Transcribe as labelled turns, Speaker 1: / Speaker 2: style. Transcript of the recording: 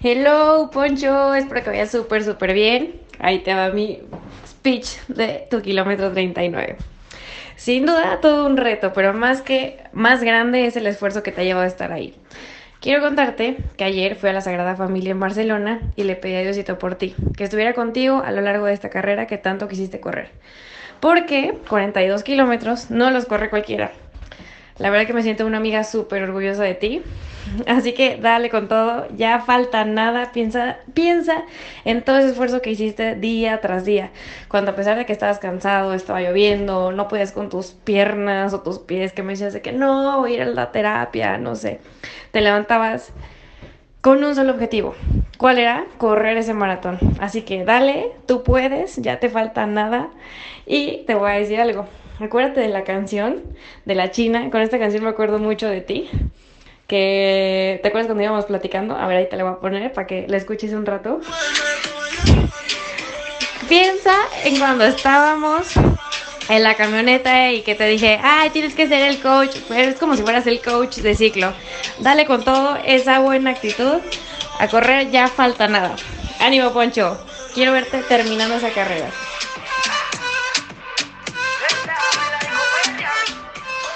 Speaker 1: Hello, Poncho, espero que vaya súper, súper bien. Ahí te va mi speech de tu kilómetro 39. Sin duda, todo un reto, pero más que más grande es el esfuerzo que te ha llevado a estar ahí. Quiero contarte que ayer fui a la Sagrada Familia en Barcelona y le pedí a Diosito por ti, que estuviera contigo a lo largo de esta carrera que tanto quisiste correr. Porque 42 kilómetros no los corre cualquiera. La verdad que me siento una amiga súper orgullosa de ti. Así que dale con todo, ya falta nada, piensa, piensa en todo ese esfuerzo que hiciste día tras día. Cuando a pesar de que estabas cansado, estaba lloviendo, no podías con tus piernas o tus pies, que me decías de que no, voy a ir a la terapia, no sé. Te levantabas con un solo objetivo. ¿Cuál era? Correr ese maratón. Así que dale, tú puedes, ya te falta nada. Y te voy a decir algo. Acuérdate de la canción de la China. Con esta canción me acuerdo mucho de ti. Que te acuerdas cuando íbamos platicando. A ver, ahí te la voy a poner para que la escuches un rato. Piensa en cuando estábamos en la camioneta y que te dije, ay, tienes que ser el coach. Pues es como si fueras el coach de ciclo. Dale con todo esa buena actitud. A correr ya falta nada. Ánimo, Poncho. Quiero verte terminando esa carrera.